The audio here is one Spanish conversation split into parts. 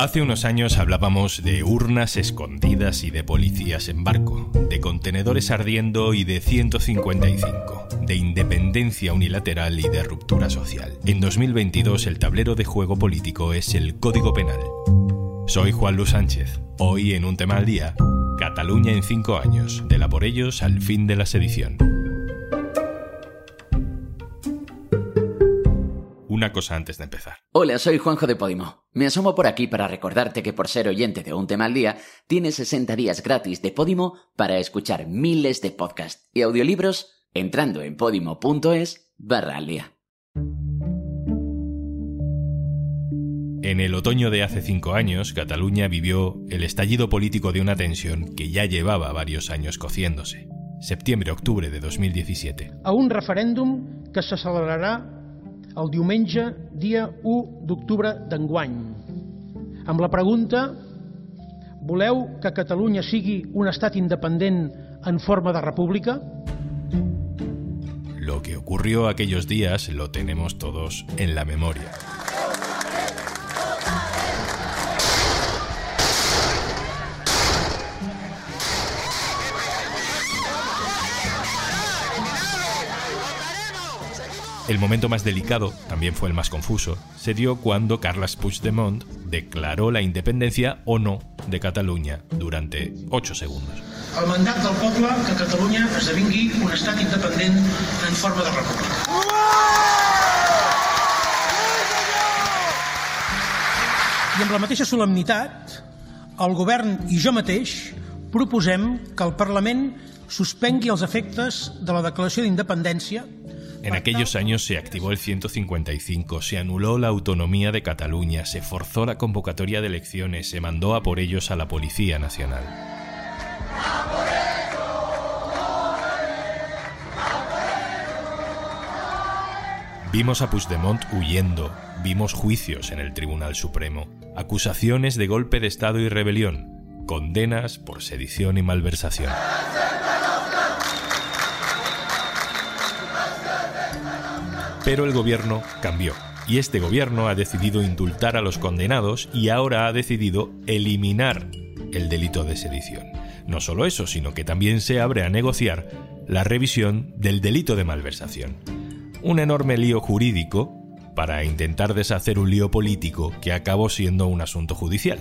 Hace unos años hablábamos de urnas escondidas y de policías en barco, de contenedores ardiendo y de 155, de independencia unilateral y de ruptura social. En 2022 el tablero de juego político es el Código Penal. Soy Juan Luis Sánchez. Hoy en un tema al día, Cataluña en cinco años, de la por ellos al fin de la sedición. Una cosa antes de empezar. Hola, soy Juanjo de Podimo. Me asomo por aquí para recordarte que por ser oyente de un tema al día, tienes 60 días gratis de Podimo para escuchar miles de podcasts y audiolibros entrando en podimo.es barra al día. En el otoño de hace cinco años, Cataluña vivió el estallido político de una tensión que ya llevaba varios años cociéndose. Septiembre-octubre de 2017. A un referéndum que se celebrará el diumenge, dia 1 d'octubre d'enguany, amb la pregunta ¿Voleu que Catalunya sigui un estat independent en forma de república? Lo que ocurrió aquellos días lo tenemos todos en la memoria. El momento más delicado, también fue el más confuso, se dio cuando Carles Puigdemont declaró la independencia o no de Cataluña durante 8 segundos. El mandat del poble que Catalunya esdevingui un estat independent en forma de república. I amb la mateixa solemnitat, el govern i jo mateix proposem que el Parlament suspengui els efectes de la declaració d'independència En aquellos años se activó el 155, se anuló la autonomía de Cataluña, se forzó la convocatoria de elecciones, se mandó a por ellos a la Policía Nacional. Vimos a Puigdemont huyendo, vimos juicios en el Tribunal Supremo, acusaciones de golpe de Estado y rebelión, condenas por sedición y malversación. Pero el gobierno cambió. Y este gobierno ha decidido indultar a los condenados y ahora ha decidido eliminar el delito de sedición. No solo eso, sino que también se abre a negociar la revisión del delito de malversación. Un enorme lío jurídico para intentar deshacer un lío político que acabó siendo un asunto judicial.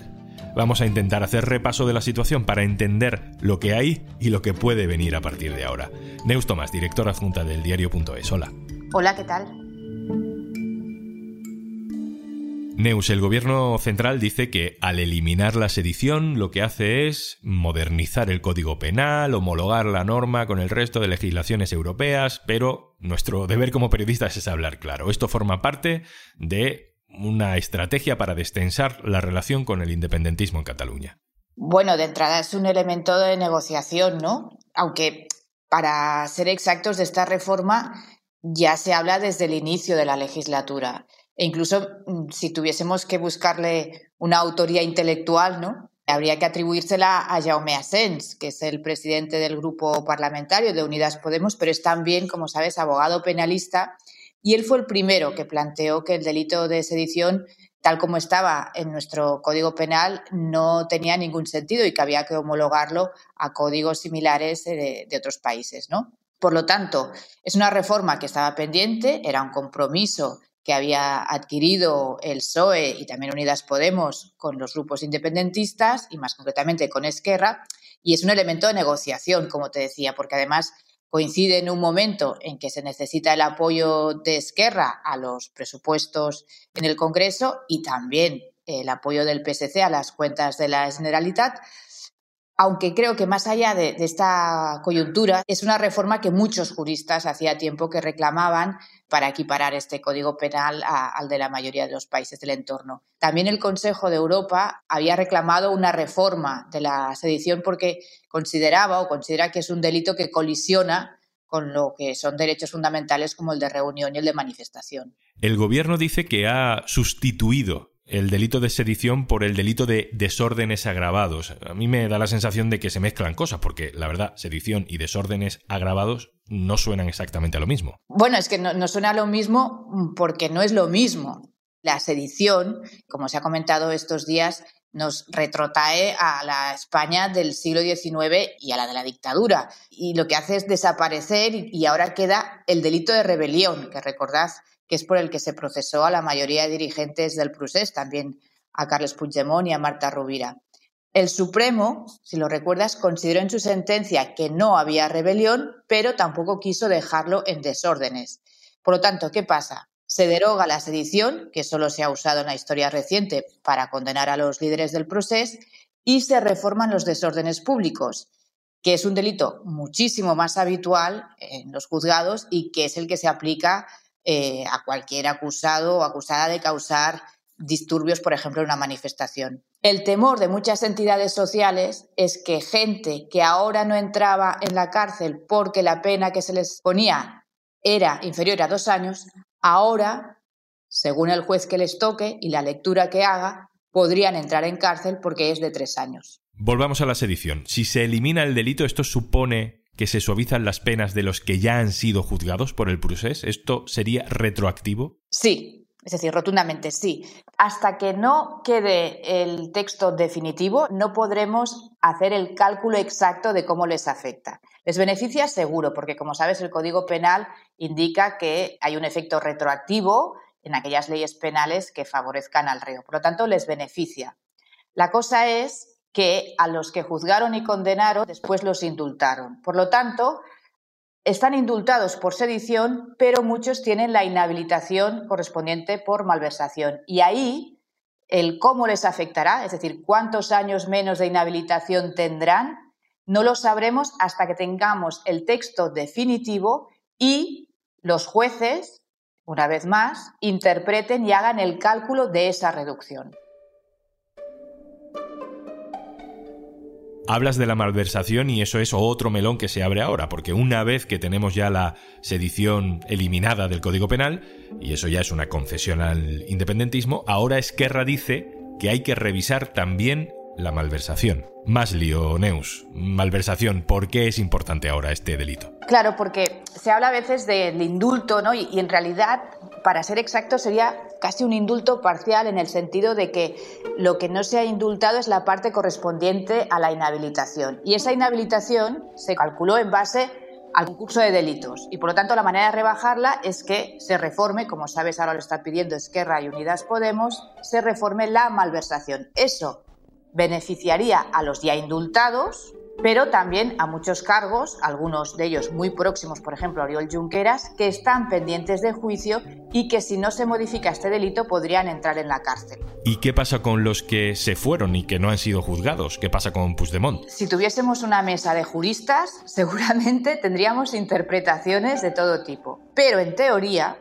Vamos a intentar hacer repaso de la situación para entender lo que hay y lo que puede venir a partir de ahora. Neus Tomás, directora adjunta del diario.es. Hola. Hola, ¿qué tal? Neus, el gobierno central dice que al eliminar la sedición lo que hace es modernizar el código penal, homologar la norma con el resto de legislaciones europeas, pero nuestro deber como periodistas es hablar claro. Esto forma parte de una estrategia para destensar la relación con el independentismo en Cataluña. Bueno, de entrada es un elemento de negociación, ¿no? Aunque para ser exactos de esta reforma ya se habla desde el inicio de la legislatura. E incluso mm, si tuviésemos que buscarle una autoría intelectual, ¿no? Habría que atribuírsela a Jaume Asens, que es el presidente del grupo parlamentario de Unidas Podemos, pero es también, como sabes, abogado penalista. Y él fue el primero que planteó que el delito de sedición, tal como estaba en nuestro Código Penal, no tenía ningún sentido y que había que homologarlo a códigos similares de, de otros países, ¿no? Por lo tanto, es una reforma que estaba pendiente, era un compromiso que había adquirido el PSOE y también Unidas Podemos con los grupos independentistas y más concretamente con Esquerra, y es un elemento de negociación, como te decía, porque además coincide en un momento en que se necesita el apoyo de Esquerra a los presupuestos en el Congreso y también el apoyo del PSC a las cuentas de la Generalitat, aunque creo que más allá de, esta coyuntura, es una reforma que muchos juristas hacía tiempo que reclamaban para equiparar este código penal al de la mayoría de los países del entorno. También el Consejo de Europa había reclamado una reforma de la sedición porque consideraba o considera que es un delito que colisiona con lo que son derechos fundamentales como el de reunión y el de manifestación. El gobierno dice que ha sustituido el delito de sedición por el delito de desórdenes agravados. A mí me da la sensación de que se mezclan cosas, porque la verdad, sedición y desórdenes agravados no suenan exactamente a lo mismo. Bueno, es que no, suena a lo mismo porque no es lo mismo. La sedición, como se ha comentado estos días, nos retrotrae a la España del siglo XIX y a la de la dictadura. Y lo que hace es desaparecer y ahora queda el delito de rebelión, que recordad que es por el que se procesó a la mayoría de dirigentes del procés, también a Carles Puigdemont y a Marta Rovira. El Supremo, si lo recuerdas, consideró en su sentencia que no había rebelión, pero tampoco quiso dejarlo en desórdenes. Por lo tanto, ¿qué pasa? Se deroga la sedición, que solo se ha usado en la historia reciente para condenar a los líderes del proceso, y se reforman los desórdenes públicos, que es un delito muchísimo más habitual en los juzgados y que es el que se aplica eh, a cualquier acusado o acusada de causar disturbios, por ejemplo, en una manifestación. El temor de muchas entidades sociales es que gente que ahora no entraba en la cárcel porque la pena que se les ponía era inferior a dos años, ahora, según el juez que les toque y la lectura que haga, podrían entrar en cárcel porque es de tres años. Volvamos a la sedición. Si se elimina el delito, ¿esto supone que se suavizan las penas de los que ya han sido juzgados por el procés? ¿Esto sería retroactivo? Sí, es decir, rotundamente sí. Hasta que no quede el texto definitivo, no podremos hacer el cálculo exacto de cómo les afecta. Les beneficia seguro, porque como sabes, el Código Penal indica que hay un efecto retroactivo en aquellas leyes penales que favorezcan al reo. Por lo tanto, les beneficia. La cosa es que a los que juzgaron y condenaron después los indultaron. Por lo tanto, están indultados por sedición, pero muchos tienen la inhabilitación correspondiente por malversación. Y ahí el cómo les afectará, es decir, cuántos años menos de inhabilitación tendrán, no lo sabremos hasta que tengamos el texto definitivo y los jueces, una vez más, interpreten y hagan el cálculo de esa reducción. Hablas de la malversación y eso es otro melón que se abre ahora, porque una vez que tenemos ya la sedición eliminada del Código Penal, y eso ya es una concesión al independentismo, ahora Esquerra dice que hay que revisar también la malversación. Más lío, Neus. Malversación, ¿por qué es importante ahora este delito? Claro, porque se habla a veces del indulto, ¿no? Y, en realidad, para ser exacto, sería casi un indulto parcial en el sentido de que lo que no se ha indultado es la parte correspondiente a la inhabilitación. Y esa inhabilitación se calculó en base al concurso de delitos. Y por lo tanto, la manera de rebajarla es que se reforme, como sabes, ahora lo está pidiendo Esquerra y Unidas Podemos, se reforme la malversación. Eso beneficiaría a los ya indultados, pero también a muchos cargos, algunos de ellos muy próximos, por ejemplo, a Oriol Junqueras, que están pendientes de juicio y que si no se modifica este delito podrían entrar en la cárcel. ¿Y qué pasa con los que se fueron y que no han sido juzgados? ¿Qué pasa con Puigdemont? Si tuviésemos una mesa de juristas, seguramente tendríamos interpretaciones de todo tipo. Pero en teoría,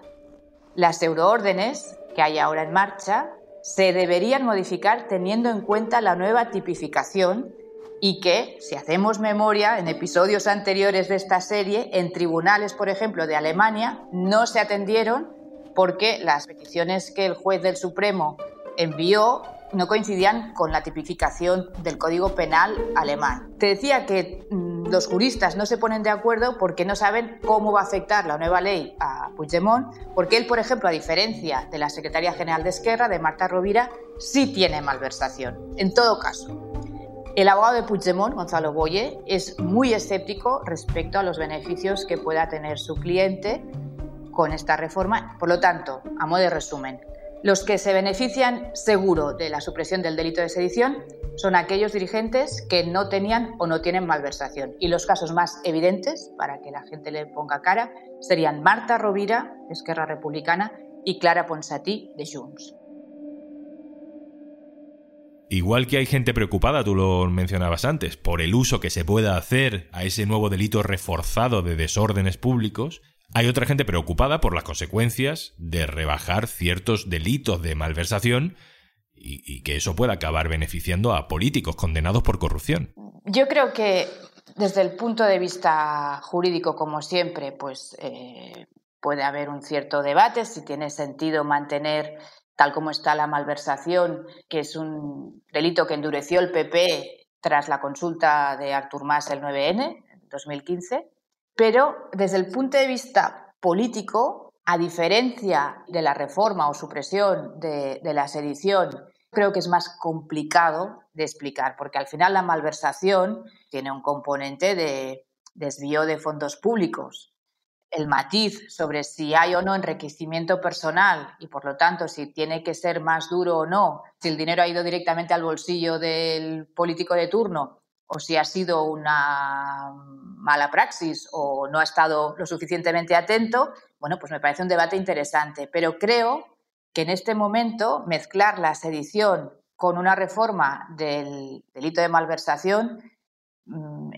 las euroórdenes que hay ahora en marcha se deberían modificar teniendo en cuenta la nueva tipificación y que, si hacemos memoria, en episodios anteriores de esta serie, en tribunales, por ejemplo, de Alemania, no se atendieron porque las peticiones que el juez del Supremo envió no coincidían con la tipificación del Código Penal alemán. Te decía que mm, los juristas no se ponen de acuerdo porque no saben cómo va a afectar la nueva ley a Puigdemont, porque él, por ejemplo, a diferencia de la secretaria general de Esquerra, de Marta Rovira, sí tiene malversación. En todo caso, el abogado de Puigdemont, Gonzalo Boye, es muy escéptico respecto a los beneficios que pueda tener su cliente con esta reforma. Por lo tanto, a modo de resumen, los que se benefician seguro de la supresión del delito de sedición son aquellos dirigentes que no tenían o no tienen malversación. Y los casos más evidentes, para que la gente le ponga cara, serían Marta Rovira, de Esquerra Republicana, y Clara Ponsatí, de Junts. Igual que hay gente preocupada, tú lo mencionabas antes, por el uso que se pueda hacer a ese nuevo delito reforzado de desórdenes públicos, hay otra gente preocupada por las consecuencias de rebajar ciertos delitos de malversación y, que eso pueda acabar beneficiando a políticos condenados por corrupción. Yo creo que desde el punto de vista jurídico, como siempre, pues eh, puede haber un cierto debate si tiene sentido mantener tal como está la malversación, que es un delito que endureció el PP tras la consulta de Artur Mas el 9N en 2015, pero desde el punto de vista político A diferencia de la reforma o supresión de, de la sedición, creo que es más complicado de explicar, porque al final la malversación tiene un componente de desvío de fondos públicos. El matiz sobre si hay o no enriquecimiento personal y por lo tanto si tiene que ser más duro o no, si el dinero ha ido directamente al bolsillo del político de turno o si ha sido una mala praxis o no ha estado lo suficientemente atento, bueno, pues me parece un debate interesante. Pero creo que en este momento mezclar la sedición con una reforma del delito de malversación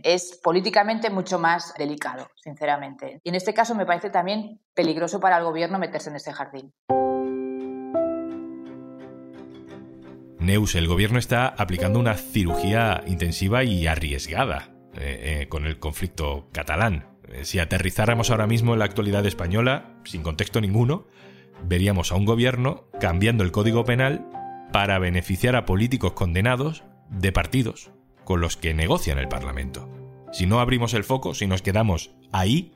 es políticamente mucho más delicado, sinceramente. Y en este caso me parece también peligroso para el gobierno meterse en ese jardín. Neus, el gobierno está aplicando una cirugía intensiva y arriesgada eh, eh, con el conflicto catalán. Eh, si aterrizáramos ahora mismo en la actualidad española, sin contexto ninguno, veríamos a un gobierno cambiando el código penal para beneficiar a políticos condenados de partidos con los que negocian el Parlamento. Si no abrimos el foco, si nos quedamos ahí,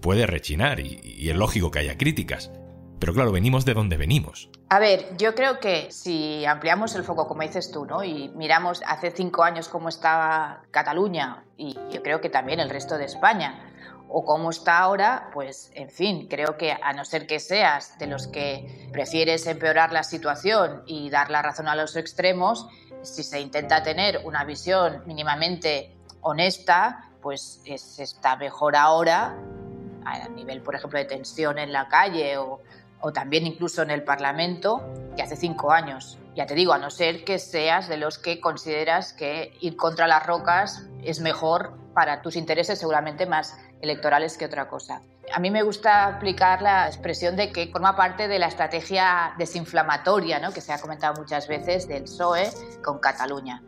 puede rechinar y, y es lógico que haya críticas. Pero claro, venimos de donde venimos. A ver, yo creo que si ampliamos el foco, como dices tú, ¿no? y miramos hace cinco años cómo estaba Cataluña y yo creo que también el resto de España, o cómo está ahora, pues en fin, creo que a no ser que seas de los que prefieres empeorar la situación y dar la razón a los extremos, si se intenta tener una visión mínimamente honesta, pues es, está mejor ahora a nivel, por ejemplo, de tensión en la calle o también incluso en el Parlamento que hace cinco años. Ya te digo, a no ser que seas de los que consideras que ir contra las rocas es mejor para tus intereses, seguramente más electorales que otra cosa. A mí me gusta aplicar la expresión de que forma parte de la estrategia desinflamatoria, ¿no? que se ha comentado muchas veces, del PSOE con Cataluña.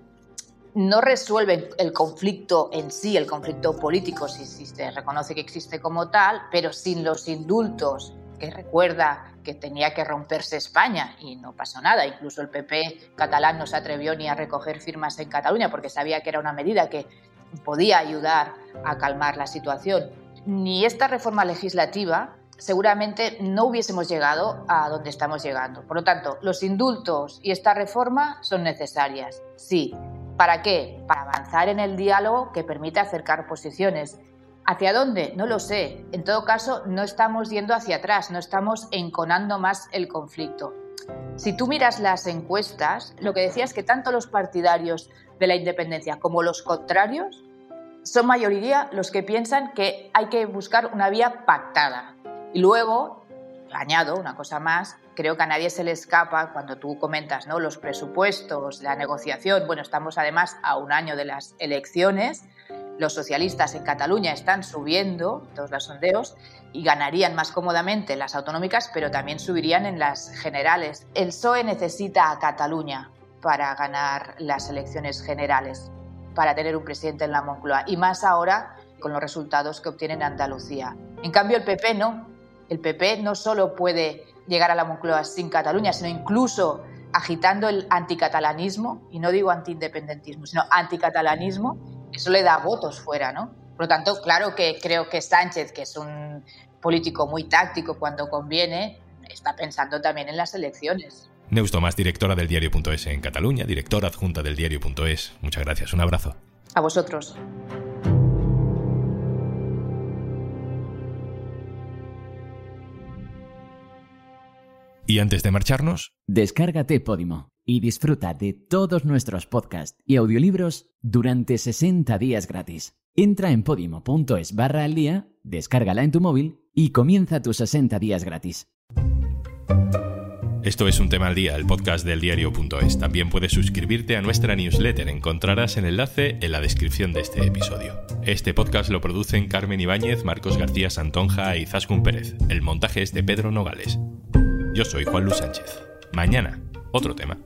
No resuelve el conflicto en sí, el conflicto político, si, se reconoce que existe como tal, pero sin los indultos que recuerda que tenía que romperse España y no pasó nada. Incluso el PP catalán no se atrevió ni a recoger firmas en Cataluña porque sabía que era una medida que podía ayudar a calmar la situación. Ni esta reforma legislativa seguramente no hubiésemos llegado a donde estamos llegando. Por lo tanto, los indultos y esta reforma son necesarias. Sí. ¿Para qué? Para avanzar en el diálogo que permita acercar posiciones ¿Hacia dónde? No lo sé. En todo caso, no estamos yendo hacia atrás, no estamos enconando más el conflicto. Si tú miras las encuestas, lo que decía es que tanto los partidarios de la independencia como los contrarios son mayoría los que piensan que hay que buscar una vía pactada. Y luego, añado una cosa más, creo que a nadie se le escapa cuando tú comentas ¿no? los presupuestos, la negociación. Bueno, estamos además a un año de las elecciones los socialistas en Cataluña están subiendo, todos los sondeos, y ganarían más cómodamente las autonómicas, pero también subirían en las generales. El PSOE necesita a Cataluña para ganar las elecciones generales, para tener un presidente en la Moncloa, y más ahora con los resultados que obtiene en Andalucía. En cambio, el PP no. El PP no solo puede llegar a la Moncloa sin Cataluña, sino incluso agitando el anticatalanismo, y no digo antiindependentismo, sino anticatalanismo, eso le da votos fuera, ¿no? Por lo tanto, claro que creo que Sánchez, que es un político muy táctico cuando conviene, está pensando también en las elecciones. Neus Tomás, directora del diario.es en Cataluña, directora adjunta del diario.es. Muchas gracias, un abrazo. A vosotros. Y antes de marcharnos, descárgate Podimo y disfruta de todos nuestros podcasts y audiolibros durante 60 días gratis. Entra en podimo.es barra al día, descárgala en tu móvil y comienza tus 60 días gratis. Esto es un tema al día, el podcast del diario.es. También puedes suscribirte a nuestra newsletter. Encontrarás el enlace en la descripción de este episodio. Este podcast lo producen Carmen Ibáñez, Marcos García Santonja y Zascun Pérez. El montaje es de Pedro Nogales. Yo soy Juan Luis Sánchez. Mañana, otro tema.